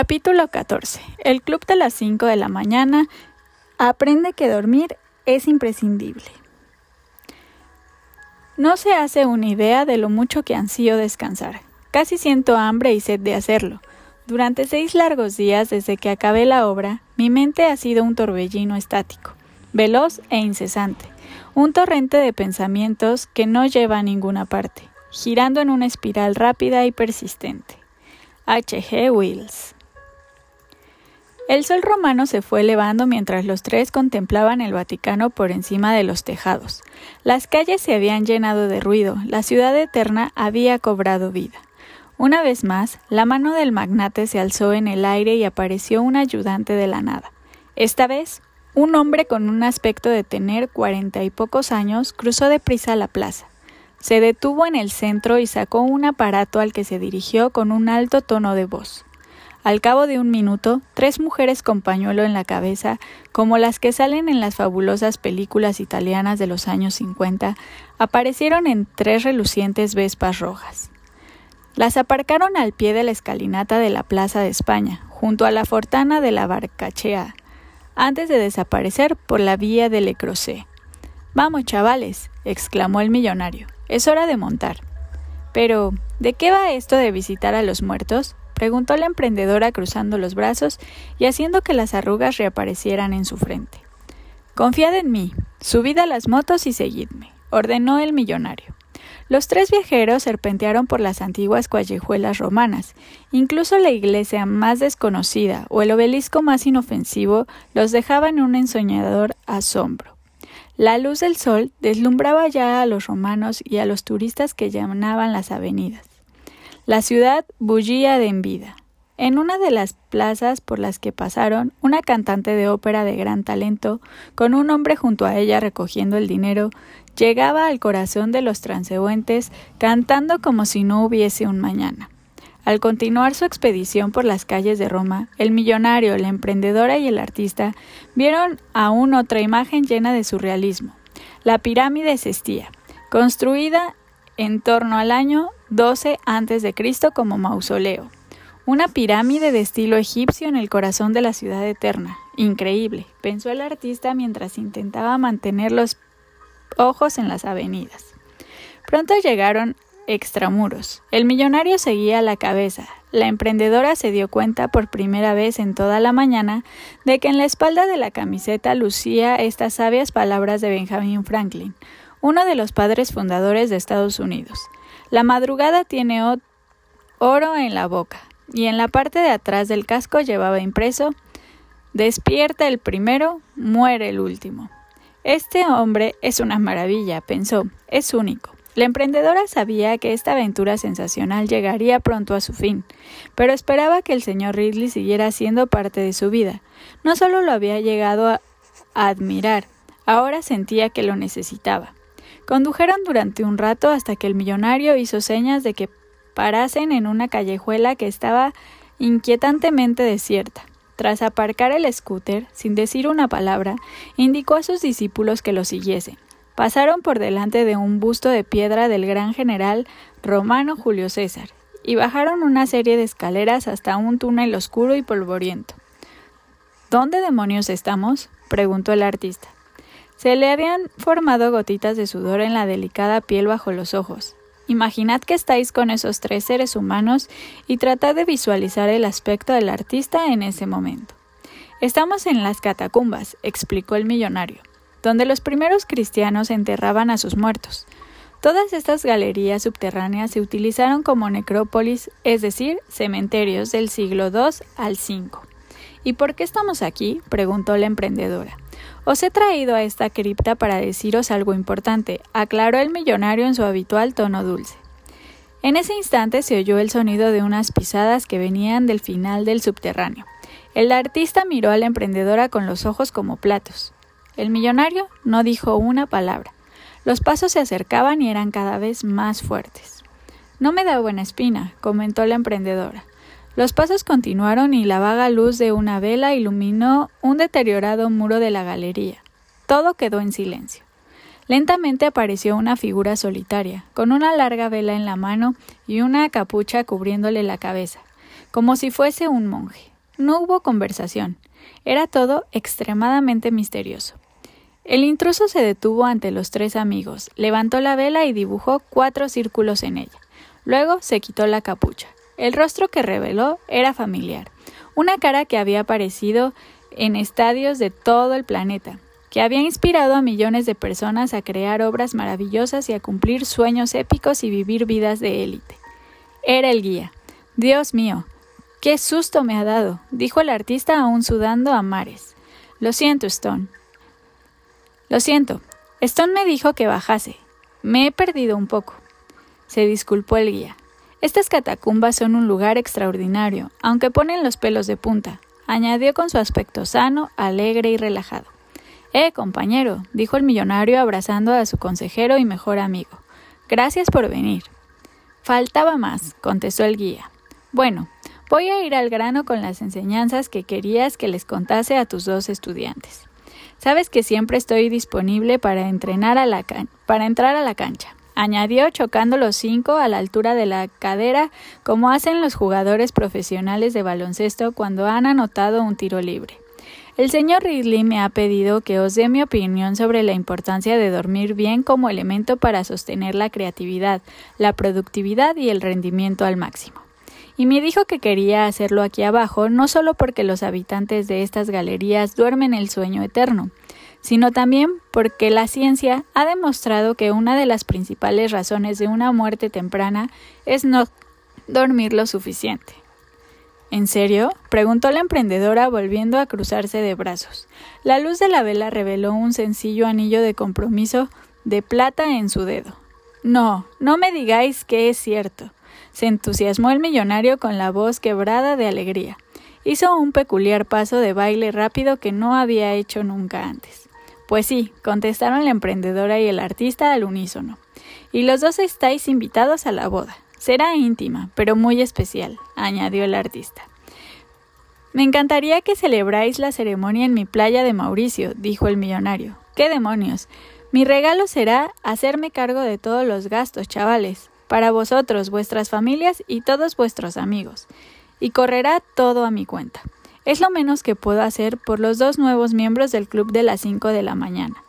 Capítulo 14. El club de las 5 de la mañana aprende que dormir es imprescindible. No se hace una idea de lo mucho que ansío descansar. Casi siento hambre y sed de hacerlo. Durante seis largos días desde que acabé la obra, mi mente ha sido un torbellino estático, veloz e incesante, un torrente de pensamientos que no lleva a ninguna parte, girando en una espiral rápida y persistente. H. G. Wells el sol romano se fue elevando mientras los tres contemplaban el Vaticano por encima de los tejados. Las calles se habían llenado de ruido, la ciudad eterna había cobrado vida. Una vez más, la mano del magnate se alzó en el aire y apareció un ayudante de la nada. Esta vez, un hombre con un aspecto de tener cuarenta y pocos años cruzó deprisa la plaza. Se detuvo en el centro y sacó un aparato al que se dirigió con un alto tono de voz. Al cabo de un minuto, tres mujeres con pañuelo en la cabeza, como las que salen en las fabulosas películas italianas de los años 50, aparecieron en tres relucientes vespas rojas. Las aparcaron al pie de la escalinata de la Plaza de España, junto a la fortana de la Barcachea, antes de desaparecer por la vía de Le. Vamos, chavales, exclamó el millonario, es hora de montar. Pero, ¿de qué va esto de visitar a los muertos? Preguntó la emprendedora cruzando los brazos y haciendo que las arrugas reaparecieran en su frente. Confiad en mí, subid a las motos y seguidme, ordenó el millonario. Los tres viajeros serpentearon por las antiguas callejuelas romanas. Incluso la iglesia más desconocida o el obelisco más inofensivo los dejaba en un ensoñador asombro. La luz del sol deslumbraba ya a los romanos y a los turistas que llenaban las avenidas. La ciudad bullía de envidia. En una de las plazas por las que pasaron, una cantante de ópera de gran talento, con un hombre junto a ella recogiendo el dinero, llegaba al corazón de los transeúntes cantando como si no hubiese un mañana. Al continuar su expedición por las calles de Roma, el millonario, la emprendedora y el artista vieron aún otra imagen llena de surrealismo, la pirámide Cestía, construida en torno al año 12 a.C. como mausoleo. Una pirámide de estilo egipcio en el corazón de la ciudad eterna. Increíble, pensó el artista mientras intentaba mantener los ojos en las avenidas. Pronto llegaron extramuros. El millonario seguía a la cabeza. La emprendedora se dio cuenta por primera vez en toda la mañana de que en la espalda de la camiseta lucía estas sabias palabras de Benjamin Franklin uno de los padres fundadores de Estados Unidos. La madrugada tiene oro en la boca, y en la parte de atrás del casco llevaba impreso Despierta el primero, muere el último. Este hombre es una maravilla, pensó, es único. La emprendedora sabía que esta aventura sensacional llegaría pronto a su fin, pero esperaba que el señor Ridley siguiera siendo parte de su vida. No solo lo había llegado a admirar, ahora sentía que lo necesitaba. Condujeron durante un rato hasta que el millonario hizo señas de que parasen en una callejuela que estaba inquietantemente desierta. Tras aparcar el scooter, sin decir una palabra, indicó a sus discípulos que lo siguiesen. Pasaron por delante de un busto de piedra del gran general romano Julio César y bajaron una serie de escaleras hasta un túnel oscuro y polvoriento. ¿Dónde demonios estamos? preguntó el artista. Se le habían formado gotitas de sudor en la delicada piel bajo los ojos. Imaginad que estáis con esos tres seres humanos y tratad de visualizar el aspecto del artista en ese momento. Estamos en las catacumbas, explicó el millonario, donde los primeros cristianos enterraban a sus muertos. Todas estas galerías subterráneas se utilizaron como necrópolis, es decir, cementerios del siglo II al V. ¿Y por qué estamos aquí? preguntó la emprendedora. Os he traído a esta cripta para deciros algo importante, aclaró el millonario en su habitual tono dulce. En ese instante se oyó el sonido de unas pisadas que venían del final del subterráneo. El artista miró a la emprendedora con los ojos como platos. El millonario no dijo una palabra. Los pasos se acercaban y eran cada vez más fuertes. No me da buena espina, comentó la emprendedora. Los pasos continuaron y la vaga luz de una vela iluminó un deteriorado muro de la galería. Todo quedó en silencio. Lentamente apareció una figura solitaria, con una larga vela en la mano y una capucha cubriéndole la cabeza. como si fuese un monje. No hubo conversación. Era todo extremadamente misterioso. El intruso se detuvo ante los tres amigos, levantó la vela y dibujó cuatro círculos en ella. Luego se quitó la capucha. El rostro que reveló era familiar, una cara que había aparecido en estadios de todo el planeta, que había inspirado a millones de personas a crear obras maravillosas y a cumplir sueños épicos y vivir vidas de élite. Era el guía. Dios mío, qué susto me ha dado, dijo el artista aún sudando a mares. Lo siento, Stone. Lo siento. Stone me dijo que bajase. Me he perdido un poco. Se disculpó el guía. Estas catacumbas son un lugar extraordinario, aunque ponen los pelos de punta, añadió con su aspecto sano, alegre y relajado. Eh, compañero, dijo el millonario abrazando a su consejero y mejor amigo. Gracias por venir. Faltaba más, contestó el guía. Bueno, voy a ir al grano con las enseñanzas que querías que les contase a tus dos estudiantes. Sabes que siempre estoy disponible para entrenar a la para entrar a la cancha. Añadió chocando los cinco a la altura de la cadera como hacen los jugadores profesionales de baloncesto cuando han anotado un tiro libre. El señor Ridley me ha pedido que os dé mi opinión sobre la importancia de dormir bien como elemento para sostener la creatividad, la productividad y el rendimiento al máximo. Y me dijo que quería hacerlo aquí abajo no solo porque los habitantes de estas galerías duermen el sueño eterno, sino también porque la ciencia ha demostrado que una de las principales razones de una muerte temprana es no dormir lo suficiente. ¿En serio? preguntó la emprendedora volviendo a cruzarse de brazos. La luz de la vela reveló un sencillo anillo de compromiso de plata en su dedo. No, no me digáis que es cierto. Se entusiasmó el millonario con la voz quebrada de alegría. Hizo un peculiar paso de baile rápido que no había hecho nunca antes. Pues sí, contestaron la emprendedora y el artista al unísono. Y los dos estáis invitados a la boda. Será íntima, pero muy especial, añadió el artista. Me encantaría que celebráis la ceremonia en mi playa de Mauricio, dijo el millonario. ¿Qué demonios? Mi regalo será hacerme cargo de todos los gastos, chavales, para vosotros, vuestras familias y todos vuestros amigos, y correrá todo a mi cuenta. Es lo menos que puedo hacer por los dos nuevos miembros del club de las cinco de la mañana.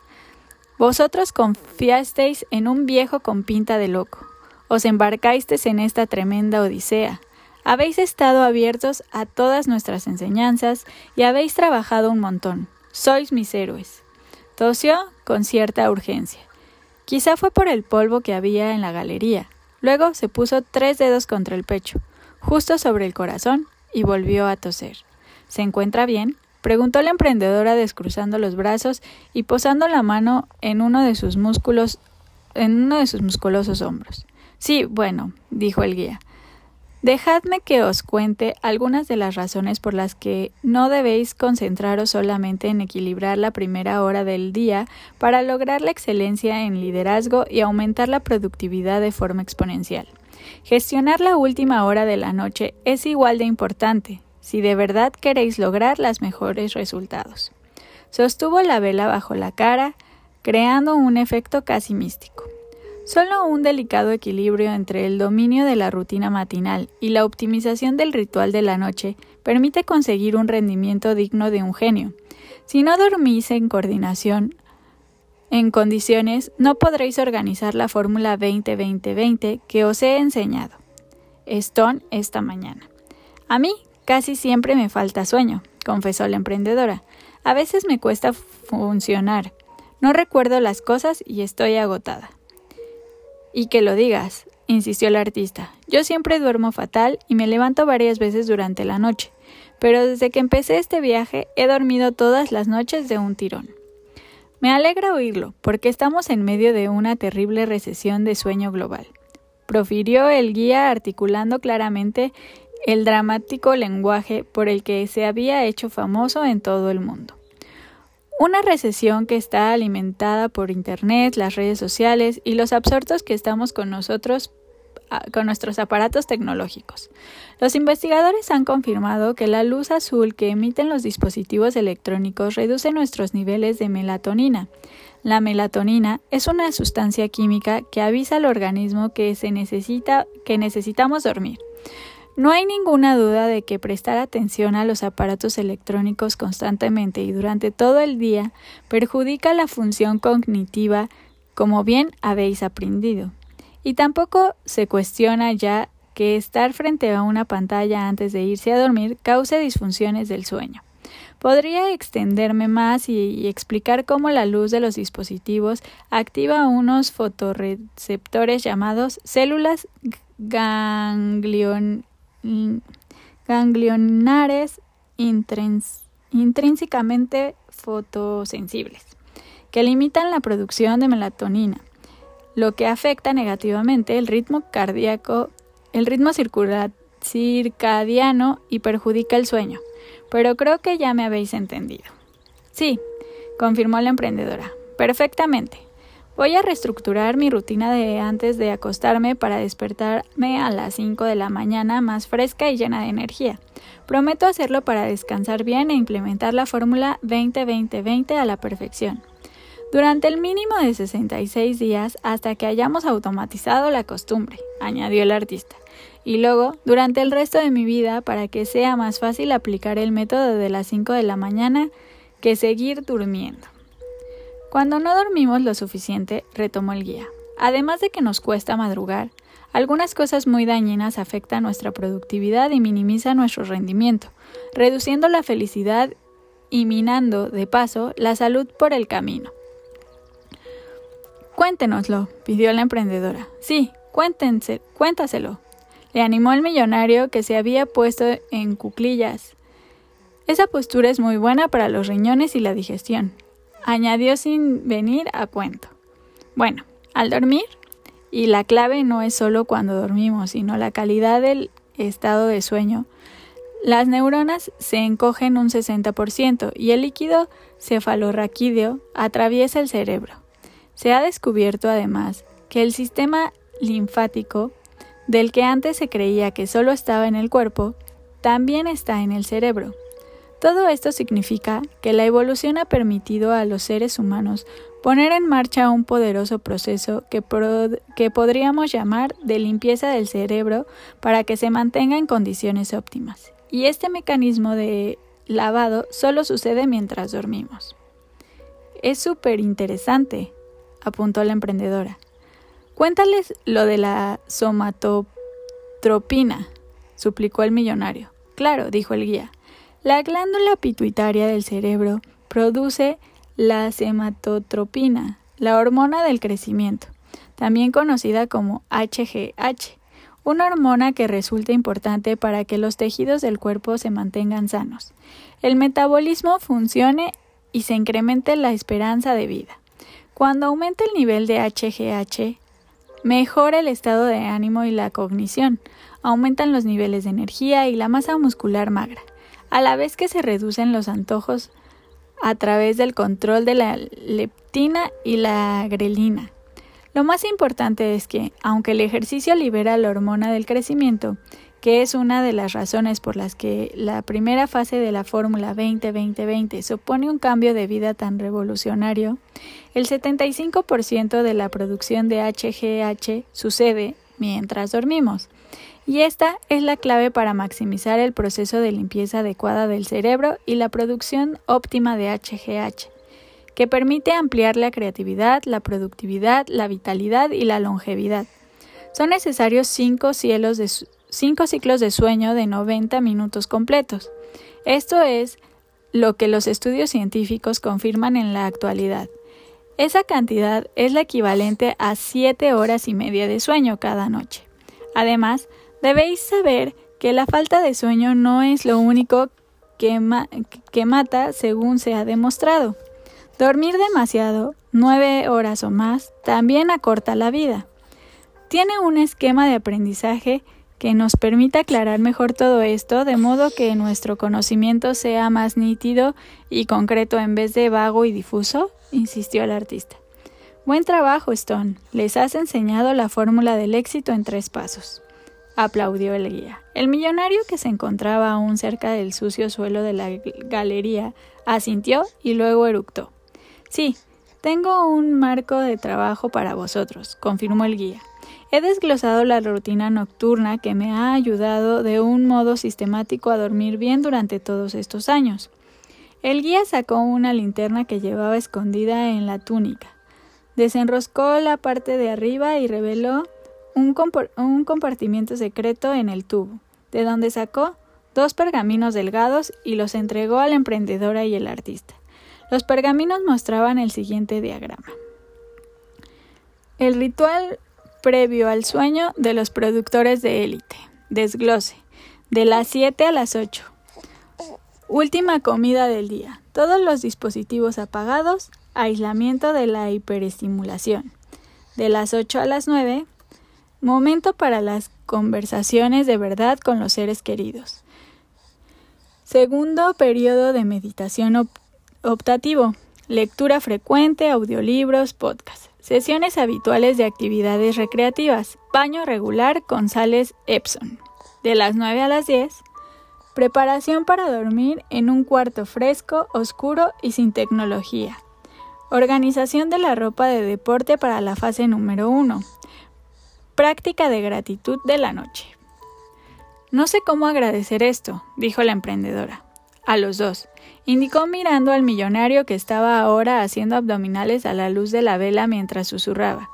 Vosotros confiasteis en un viejo con pinta de loco os embarcasteis en esta tremenda odisea. Habéis estado abiertos a todas nuestras enseñanzas y habéis trabajado un montón. Sois mis héroes. Tosió con cierta urgencia. Quizá fue por el polvo que había en la galería. Luego se puso tres dedos contra el pecho, justo sobre el corazón, y volvió a toser. ¿Se encuentra bien? preguntó la emprendedora descruzando los brazos y posando la mano en uno de sus músculos en uno de sus musculosos hombros. Sí, bueno, dijo el guía. Dejadme que os cuente algunas de las razones por las que no debéis concentraros solamente en equilibrar la primera hora del día para lograr la excelencia en liderazgo y aumentar la productividad de forma exponencial. Gestionar la última hora de la noche es igual de importante si de verdad queréis lograr los mejores resultados. Sostuvo la vela bajo la cara, creando un efecto casi místico. Solo un delicado equilibrio entre el dominio de la rutina matinal y la optimización del ritual de la noche permite conseguir un rendimiento digno de un genio. Si no dormís en coordinación, en condiciones, no podréis organizar la fórmula 20-20-20 que os he enseñado. Stone esta mañana. A mí casi siempre me falta sueño, confesó la emprendedora. A veces me cuesta funcionar. No recuerdo las cosas y estoy agotada. Y que lo digas, insistió el artista. Yo siempre duermo fatal y me levanto varias veces durante la noche, pero desde que empecé este viaje he dormido todas las noches de un tirón. Me alegra oírlo, porque estamos en medio de una terrible recesión de sueño global. Profirió el guía articulando claramente el dramático lenguaje por el que se había hecho famoso en todo el mundo. Una recesión que está alimentada por Internet, las redes sociales y los absortos que estamos con nosotros ah, con nuestros aparatos tecnológicos. Los investigadores han confirmado que la luz azul que emiten los dispositivos electrónicos reduce nuestros niveles de melatonina. La melatonina es una sustancia química que avisa al organismo que se necesita que necesitamos dormir. No hay ninguna duda de que prestar atención a los aparatos electrónicos constantemente y durante todo el día perjudica la función cognitiva, como bien habéis aprendido. Y tampoco se cuestiona ya que estar frente a una pantalla antes de irse a dormir cause disfunciones del sueño. Podría extenderme más y, explicar cómo la luz de los dispositivos activa unos fotorreceptores llamados células ganglionares intrínsecamente fotosensibles, que limitan la producción de melatonina, lo que afecta negativamente el ritmo cardíaco, el ritmo circadiano y perjudica el sueño pero creo que ya me habéis entendido. Sí, confirmó la emprendedora. Perfectamente. Voy a reestructurar mi rutina de antes de acostarme para despertarme a las 5 de la mañana más fresca y llena de energía. Prometo hacerlo para descansar bien e implementar la fórmula 20-20-20 a la perfección. Durante el mínimo de 66 días hasta que hayamos automatizado la costumbre, añadió el artista y luego durante el resto de mi vida para que sea más fácil aplicar el método de las 5 de la mañana que seguir durmiendo. Cuando no dormimos lo suficiente, retomó el guía. Además de que nos cuesta madrugar, algunas cosas muy dañinas afectan nuestra productividad y minimizan nuestro rendimiento, reduciendo la felicidad y minando, de paso, la salud por el camino. Cuéntenoslo, pidió la emprendedora. Sí, cuéntense, cuéntaselo, le animó el millonario que se había puesto en cuclillas. Esa postura es muy buena para los riñones y la digestión, añadió sin venir a cuento. Bueno, al dormir, y la clave no es solo cuando dormimos, sino la calidad del estado de sueño, las neuronas se encogen un 60% y el líquido cefalorraquídeo atraviesa el cerebro. Se ha descubierto además que el sistema linfático del que antes se creía que solo estaba en el cuerpo, también está en el cerebro. Todo esto significa que la evolución ha permitido a los seres humanos poner en marcha un poderoso proceso que, podríamos llamar de limpieza del cerebro para que se mantenga en condiciones óptimas. Y este mecanismo de lavado solo sucede mientras dormimos. Es súper interesante, apuntó la emprendedora. Cuéntales lo de la somatotropina, suplicó el millonario. Claro, dijo el guía. La glándula pituitaria del cerebro produce la sematotropina, la hormona del crecimiento, también conocida como HGH, una hormona que resulta importante para que los tejidos del cuerpo se mantengan sanos, el metabolismo funcione y se incremente la esperanza de vida. Cuando aumenta el nivel de HGH, Mejora el estado de ánimo y la cognición. Aumentan los niveles de energía y la masa muscular magra, a la vez que se reducen los antojos a través del control de la leptina y la grelina. Lo más importante es que, aunque el ejercicio libera la hormona del crecimiento, que es una de las razones por las que la primera fase de la fórmula 20-20-20 supone un cambio de vida tan revolucionario, el 75% de la producción de HGH sucede mientras dormimos. Y esta es la clave para maximizar el proceso de limpieza adecuada del cerebro y la producción óptima de HGH, que permite ampliar la creatividad, la productividad, la vitalidad y la longevidad. Son necesarios cinco cielos de cinco ciclos de sueño de 90 minutos completos. Esto es lo que los estudios científicos confirman en la actualidad. Esa cantidad es la equivalente a 7 horas y media de sueño cada noche. Además, debéis saber que la falta de sueño no es lo único que, que mata según se ha demostrado. Dormir demasiado, 9 horas o más, también acorta la vida. Tiene un esquema de aprendizaje que nos permita aclarar mejor todo esto, de modo que nuestro conocimiento sea más nítido y concreto en vez de vago y difuso? insistió el artista. Buen trabajo, Stone. Les has enseñado la fórmula del éxito en tres pasos. Aplaudió el guía. El millonario que se encontraba aún cerca del sucio suelo de la galería asintió y luego eructó. Sí, tengo un marco de trabajo para vosotros, confirmó el guía. He desglosado la rutina nocturna que me ha ayudado de un modo sistemático a dormir bien durante todos estos años. El guía sacó una linterna que llevaba escondida en la túnica. Desenroscó la parte de arriba y reveló un, compartimiento secreto en el tubo, de donde sacó dos pergaminos delgados y los entregó a la emprendedora y el artista. Los pergaminos mostraban el siguiente diagrama. El ritual previo al sueño de los productores de élite. Desglose. De las 7 a las 8. Última comida del día. Todos los dispositivos apagados. Aislamiento de la hiperestimulación. De las 8 a las 9. Momento para las conversaciones de verdad con los seres queridos. Segundo periodo de meditación optativo. Lectura frecuente, audiolibros, podcasts. Sesiones habituales de actividades recreativas. Baño regular con sales Epson. De las 9 a las 10. Preparación para dormir en un cuarto fresco, oscuro y sin tecnología. Organización de la ropa de deporte para la fase número 1. Práctica de gratitud de la noche. No sé cómo agradecer esto, dijo la emprendedora. A los dos indicó mirando al millonario que estaba ahora haciendo abdominales a la luz de la vela mientras susurraba.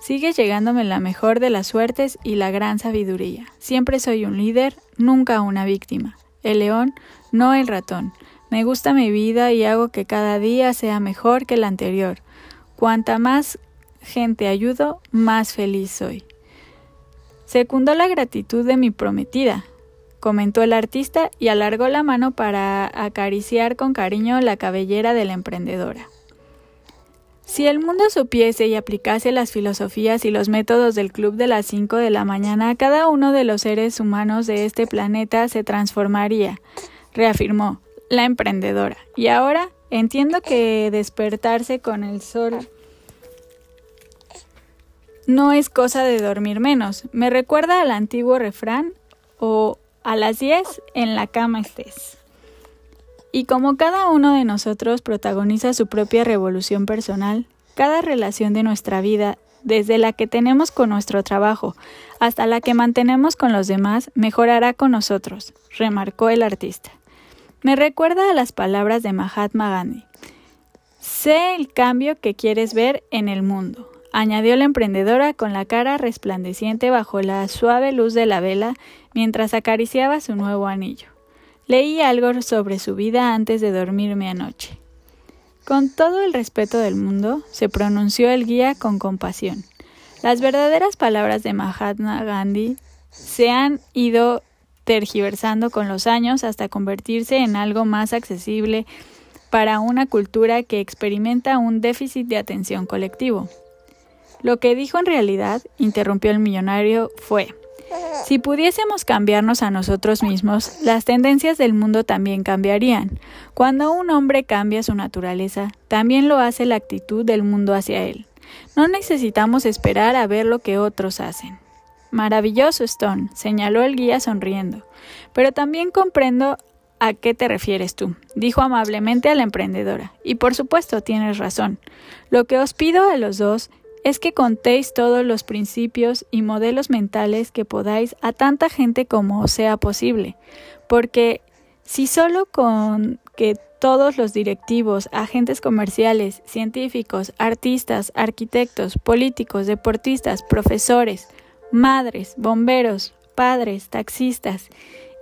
Sigue llegándome la mejor de las suertes y la gran sabiduría. Siempre soy un líder, nunca una víctima. El león, no el ratón. Me gusta mi vida y hago que cada día sea mejor que el anterior. Cuanta más gente ayudo, más feliz soy. Secundó la gratitud de mi prometida, comentó el artista y alargó la mano para acariciar con cariño la cabellera de la emprendedora. Si el mundo supiese y aplicase las filosofías y los métodos del Club de las 5 de la mañana, cada uno de los seres humanos de este planeta se transformaría, reafirmó la emprendedora. Y ahora entiendo que despertarse con el sol no es cosa de dormir menos. Me recuerda al antiguo refrán o a las 10 en la cama estés. Y como cada uno de nosotros protagoniza su propia revolución personal, cada relación de nuestra vida, desde la que tenemos con nuestro trabajo hasta la que mantenemos con los demás, mejorará con nosotros, remarcó el artista. Me recuerda a las palabras de Mahatma Gandhi. Sé el cambio que quieres ver en el mundo añadió la emprendedora con la cara resplandeciente bajo la suave luz de la vela mientras acariciaba su nuevo anillo. Leí algo sobre su vida antes de dormirme anoche. Con todo el respeto del mundo, se pronunció el guía con compasión. Las verdaderas palabras de Mahatma Gandhi se han ido tergiversando con los años hasta convertirse en algo más accesible para una cultura que experimenta un déficit de atención colectivo. Lo que dijo en realidad, interrumpió el millonario, fue, si pudiésemos cambiarnos a nosotros mismos, las tendencias del mundo también cambiarían. Cuando un hombre cambia su naturaleza, también lo hace la actitud del mundo hacia él. No necesitamos esperar a ver lo que otros hacen. Maravilloso, Stone, señaló el guía sonriendo. Pero también comprendo a qué te refieres tú, dijo amablemente a la emprendedora. Y por supuesto tienes razón. Lo que os pido a los dos es que contéis todos los principios y modelos mentales que podáis a tanta gente como sea posible, porque si solo con que todos los directivos, agentes comerciales, científicos, artistas, arquitectos, políticos, deportistas, profesores, madres, bomberos, padres, taxistas,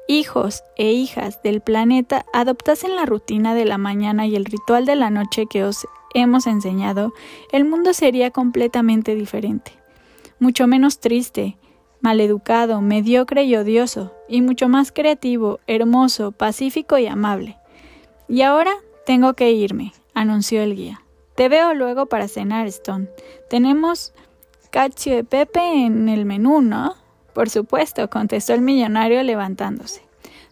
hijos e hijas del planeta adoptasen la rutina de la mañana y el ritual de la noche que os hemos enseñado, el mundo sería completamente diferente, mucho menos triste, maleducado, mediocre y odioso, y mucho más creativo, hermoso, pacífico y amable. Y ahora tengo que irme, anunció el guía. Te veo luego para cenar, Stone. Tenemos cacio de pepe en el menú, ¿no? Por supuesto, contestó el millonario levantándose.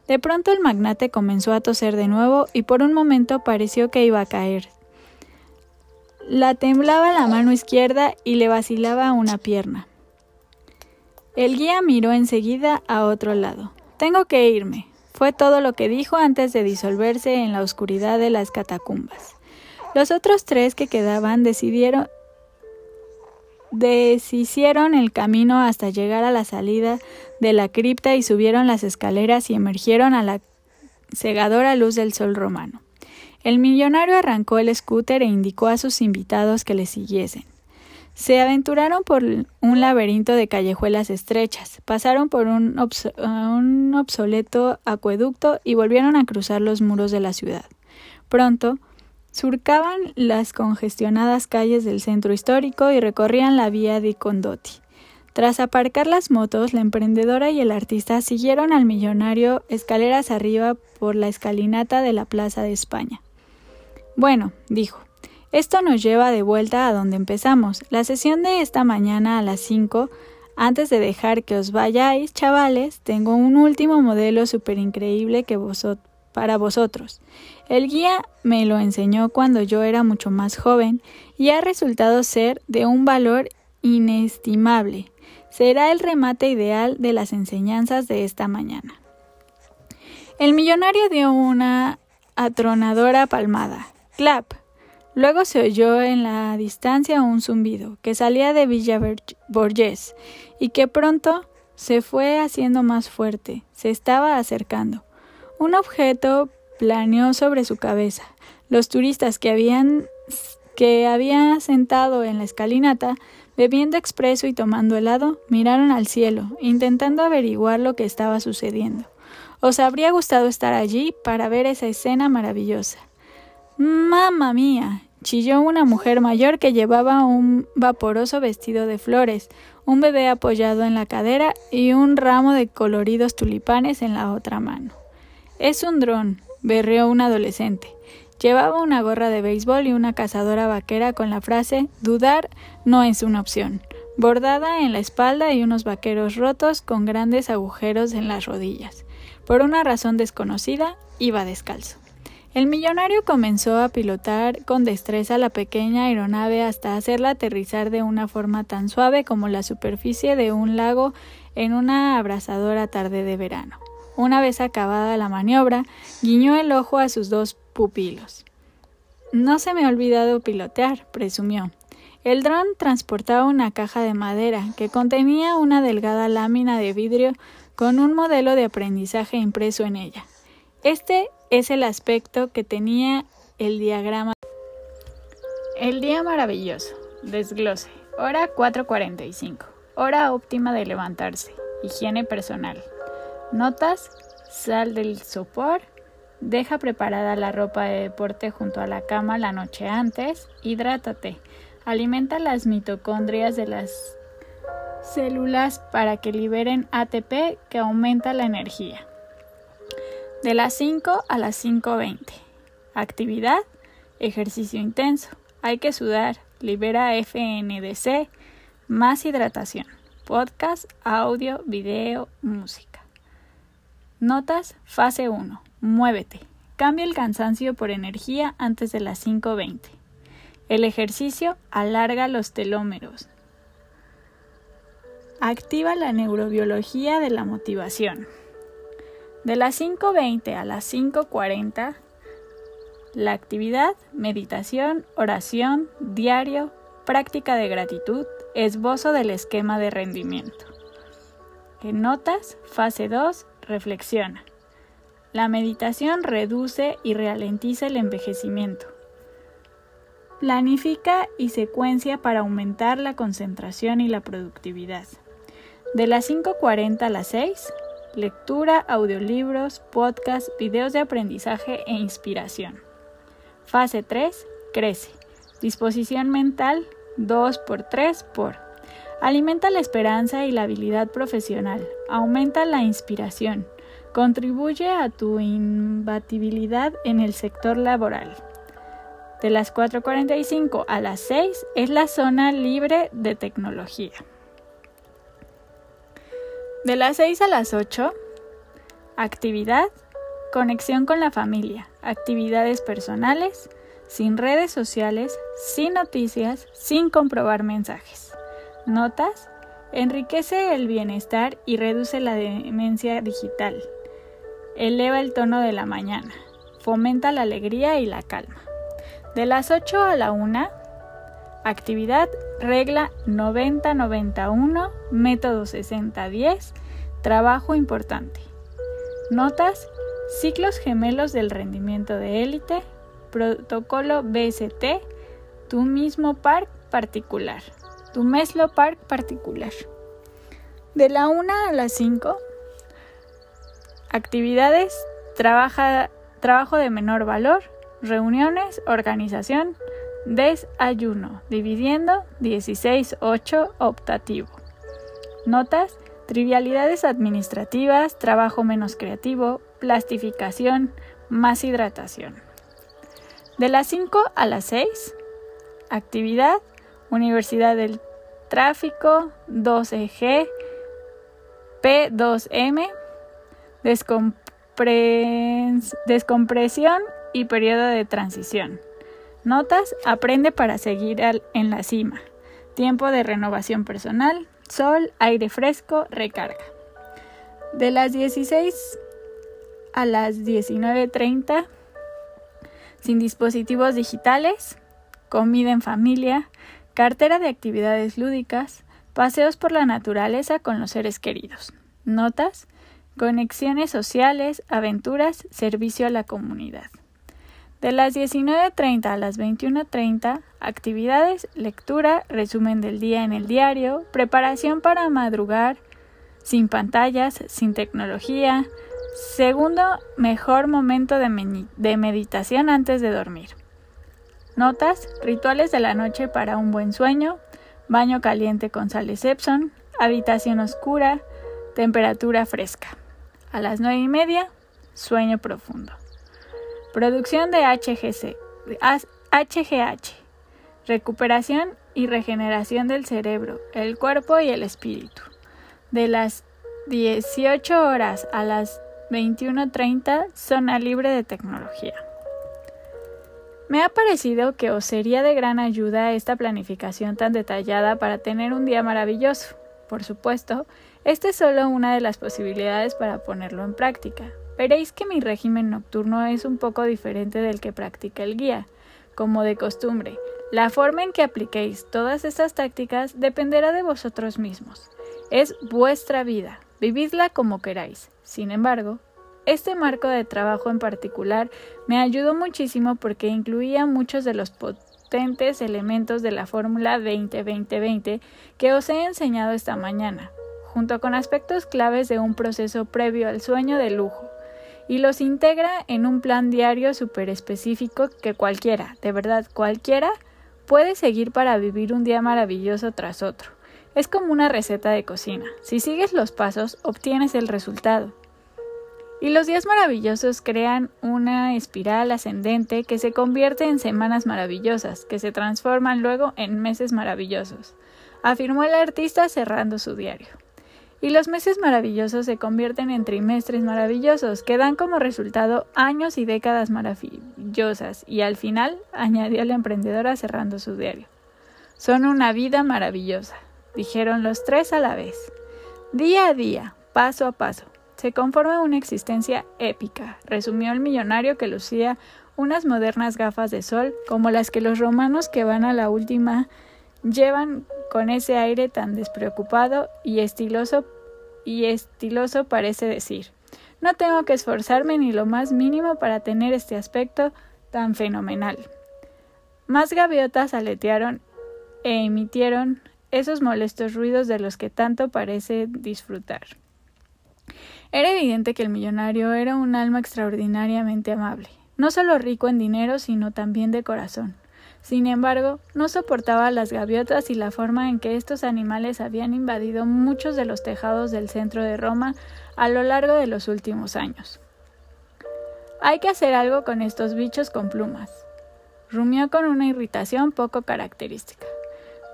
De pronto el magnate comenzó a toser de nuevo y por un momento pareció que iba a caer. La temblaba la mano izquierda y le vacilaba una pierna. El guía miró enseguida a otro lado. Tengo que irme, fue todo lo que dijo antes de disolverse en la oscuridad de las catacumbas. Los otros tres que quedaban decidieron deshicieron el camino hasta llegar a la salida de la cripta y subieron las escaleras y emergieron a la cegadora luz del sol romano. El millonario arrancó el scooter e indicó a sus invitados que le siguiesen. Se aventuraron por un laberinto de callejuelas estrechas, pasaron por un, obsoleto acueducto y volvieron a cruzar los muros de la ciudad. Pronto, surcaban las congestionadas calles del centro histórico y recorrían la vía di Condotti. Tras aparcar las motos, la emprendedora y el artista siguieron al millonario escaleras arriba por la escalinata de la Plaza de España. Bueno, dijo, esto nos lleva de vuelta a donde empezamos. La sesión de esta mañana a las 5, antes de dejar que os vayáis, chavales, tengo un último modelo súper increíble que para vosotros. El guía me lo enseñó cuando yo era mucho más joven y ha resultado ser de un valor inestimable. Será el remate ideal de las enseñanzas de esta mañana. El millonario dio una atronadora palmada. Clap. Luego se oyó en la distancia un zumbido que salía de Villa Borges y que pronto se fue haciendo más fuerte. Se estaba acercando. Un objeto planeó sobre su cabeza. Los turistas que habían que había sentado en la escalinata, bebiendo expreso y tomando helado, miraron al cielo, intentando averiguar lo que estaba sucediendo. Os habría gustado estar allí para ver esa escena maravillosa. Mamma mía. chilló una mujer mayor que llevaba un vaporoso vestido de flores, un bebé apoyado en la cadera y un ramo de coloridos tulipanes en la otra mano. Es un dron, berreó un adolescente. Llevaba una gorra de béisbol y una cazadora vaquera con la frase Dudar no es una opción, bordada en la espalda y unos vaqueros rotos con grandes agujeros en las rodillas. Por una razón desconocida, iba descalzo. El millonario comenzó a pilotar con destreza la pequeña aeronave hasta hacerla aterrizar de una forma tan suave como la superficie de un lago en una abrasadora tarde de verano. Una vez acabada la maniobra, guiñó el ojo a sus dos pupilos. No se me ha olvidado pilotear, presumió. El dron transportaba una caja de madera que contenía una delgada lámina de vidrio con un modelo de aprendizaje impreso en ella. Este es el aspecto que tenía el diagrama. El día maravilloso. Desglose. Hora 4.45. Hora óptima de levantarse. Higiene personal. Notas. Sal del sopor. Deja preparada la ropa de deporte junto a la cama la noche antes. Hidrátate. Alimenta las mitocondrias de las células para que liberen ATP que aumenta la energía. De las 5 a las 5.20. Actividad, ejercicio intenso. Hay que sudar, libera FNDC, más hidratación. Podcast, audio, video, música. Notas, fase 1. Muévete. Cambia el cansancio por energía antes de las 5.20. El ejercicio alarga los telómeros. Activa la neurobiología de la motivación. De las 5.20 a las 5.40, la actividad, meditación, oración, diario, práctica de gratitud, esbozo del esquema de rendimiento. En notas, fase 2, reflexiona. La meditación reduce y ralentiza el envejecimiento. Planifica y secuencia para aumentar la concentración y la productividad. De las 5.40 a las 6, lectura, audiolibros, podcasts, videos de aprendizaje e inspiración. Fase 3. Crece. Disposición mental 2 por 3 por. Alimenta la esperanza y la habilidad profesional. Aumenta la inspiración. Contribuye a tu imbatibilidad en el sector laboral. De las 4.45 a las 6 es la zona libre de tecnología. De las 6 a las 8, actividad, conexión con la familia, actividades personales, sin redes sociales, sin noticias, sin comprobar mensajes. Notas, enriquece el bienestar y reduce la demencia digital. Eleva el tono de la mañana, fomenta la alegría y la calma. De las 8 a la 1, Actividad, regla 90-91, método 60-10, trabajo importante. Notas, ciclos gemelos del rendimiento de élite, protocolo BST, tu mismo park particular, tu meslo park particular. De la 1 a las 5, actividades, trabajo de menor valor, reuniones, organización, desayuno, dividiendo 16-8 optativo. Notas, trivialidades administrativas, trabajo menos creativo, plastificación, más hidratación. De las 5 a las 6, actividad, Universidad del Tráfico, 2EG, P2M, descompresión y periodo de transición. Notas, aprende para seguir en la cima. Tiempo de renovación personal, sol, aire fresco, recarga. De las 16 a las 19.30, sin dispositivos digitales, comida en familia, cartera de actividades lúdicas, paseos por la naturaleza con los seres queridos. Notas, conexiones sociales, aventuras, servicio a la comunidad. De las 19.30 a las 21.30, actividades, lectura, resumen del día en el diario, preparación para madrugar, sin pantallas, sin tecnología, segundo mejor momento de, meditación antes de dormir. Notas, rituales de la noche para un buen sueño, baño caliente con sales Epson, habitación oscura, temperatura fresca. A las 9 y media, sueño profundo. Producción de HGC, HGH. Recuperación y regeneración del cerebro, el cuerpo y el espíritu. De las 18 horas a las 21.30, zona libre de tecnología. Me ha parecido que os sería de gran ayuda esta planificación tan detallada para tener un día maravilloso. Por supuesto, esta es solo una de las posibilidades para ponerlo en práctica, Veréis que mi régimen nocturno es un poco diferente del que practica el guía. Como de costumbre, la forma en que apliquéis todas estas tácticas dependerá de vosotros mismos. Es vuestra vida, vividla como queráis. Sin embargo, este marco de trabajo en particular me ayudó muchísimo porque incluía muchos de los potentes elementos de la fórmula 20-20-20 que os he enseñado esta mañana, junto con aspectos claves de un proceso previo al sueño de lujo y los integra en un plan diario súper específico que cualquiera, de verdad cualquiera, puede seguir para vivir un día maravilloso tras otro. Es como una receta de cocina. Si sigues los pasos, obtienes el resultado. Y los días maravillosos crean una espiral ascendente que se convierte en semanas maravillosas, que se transforman luego en meses maravillosos, afirmó el artista cerrando su diario. Y los meses maravillosos se convierten en trimestres maravillosos, que dan como resultado años y décadas maravillosas, y al final, añadió la emprendedora cerrando su diario. Son una vida maravillosa, dijeron los tres a la vez. Día a día, paso a paso, se conforma una existencia épica, resumió el millonario que lucía unas modernas gafas de sol como las que los romanos que van a la última llevan con ese aire tan despreocupado y estiloso y estiloso parece decir. No tengo que esforzarme ni lo más mínimo para tener este aspecto tan fenomenal. Más gaviotas aletearon e emitieron esos molestos ruidos de los que tanto parece disfrutar. Era evidente que el millonario era un alma extraordinariamente amable, no solo rico en dinero, sino también de corazón. Sin embargo, no soportaba las gaviotas y la forma en que estos animales habían invadido muchos de los tejados del centro de Roma a lo largo de los últimos años. Hay que hacer algo con estos bichos con plumas. Rumió con una irritación poco característica.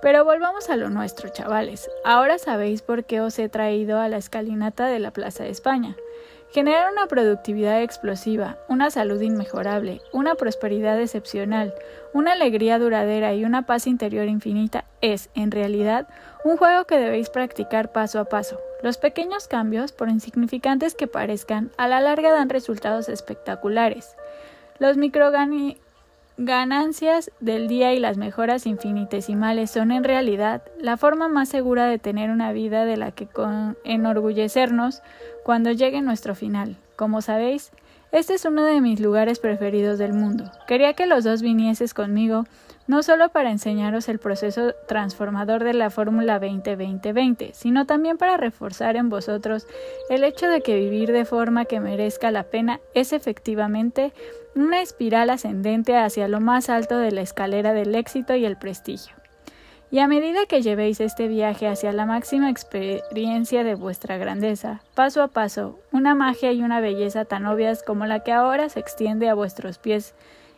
Pero volvamos a lo nuestro, chavales. Ahora sabéis por qué os he traído a la escalinata de la Plaza de España. Generar una productividad explosiva, una salud inmejorable, una prosperidad excepcional, una alegría duradera y una paz interior infinita es, en realidad, un juego que debéis practicar paso a paso. Los pequeños cambios, por insignificantes que parezcan, a la larga dan resultados espectaculares. Los ganancias del día y las mejoras infinitesimales son en realidad la forma más segura de tener una vida de la que enorgullecernos cuando llegue nuestro final. Como sabéis, este es uno de mis lugares preferidos del mundo. Quería que los dos vinieses conmigo no solo para enseñaros el proceso transformador de la Fórmula 20-20-20, sino también para reforzar en vosotros el hecho de que vivir de forma que merezca la pena es efectivamente una espiral ascendente hacia lo más alto de la escalera del éxito y el prestigio. Y a medida que llevéis este viaje hacia la máxima experiencia de vuestra grandeza, paso a paso, una magia y una belleza tan obvias como la que ahora se extiende a vuestros pies,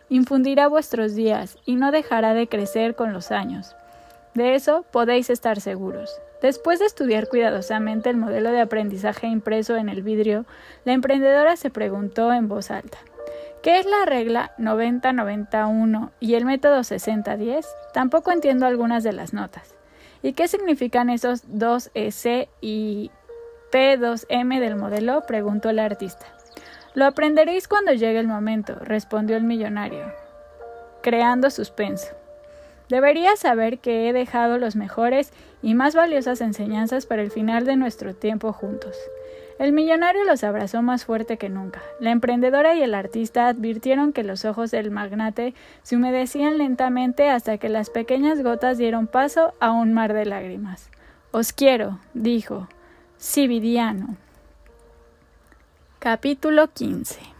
infundirá vuestros días y no dejará de crecer con los años. De eso podéis estar seguros. Después de estudiar cuidadosamente el modelo de aprendizaje impreso en el vidrio, la emprendedora se preguntó en voz alta ¿Qué es la regla 90-91 y el método 60-10? Tampoco entiendo algunas de las notas. ¿Y qué significan esos dos EC y P2M del modelo? preguntó el artista. Lo aprenderéis cuando llegue el momento, respondió el millonario, creando suspenso. Deberías saber que he dejado los mejores y más valiosas enseñanzas para el final de nuestro tiempo juntos. El millonario los abrazó más fuerte que nunca. La emprendedora y el artista advirtieron que los ojos del magnate se humedecían lentamente hasta que las pequeñas gotas dieron paso a un mar de lágrimas. Os quiero, dijo Sibidiano. Capítulo 15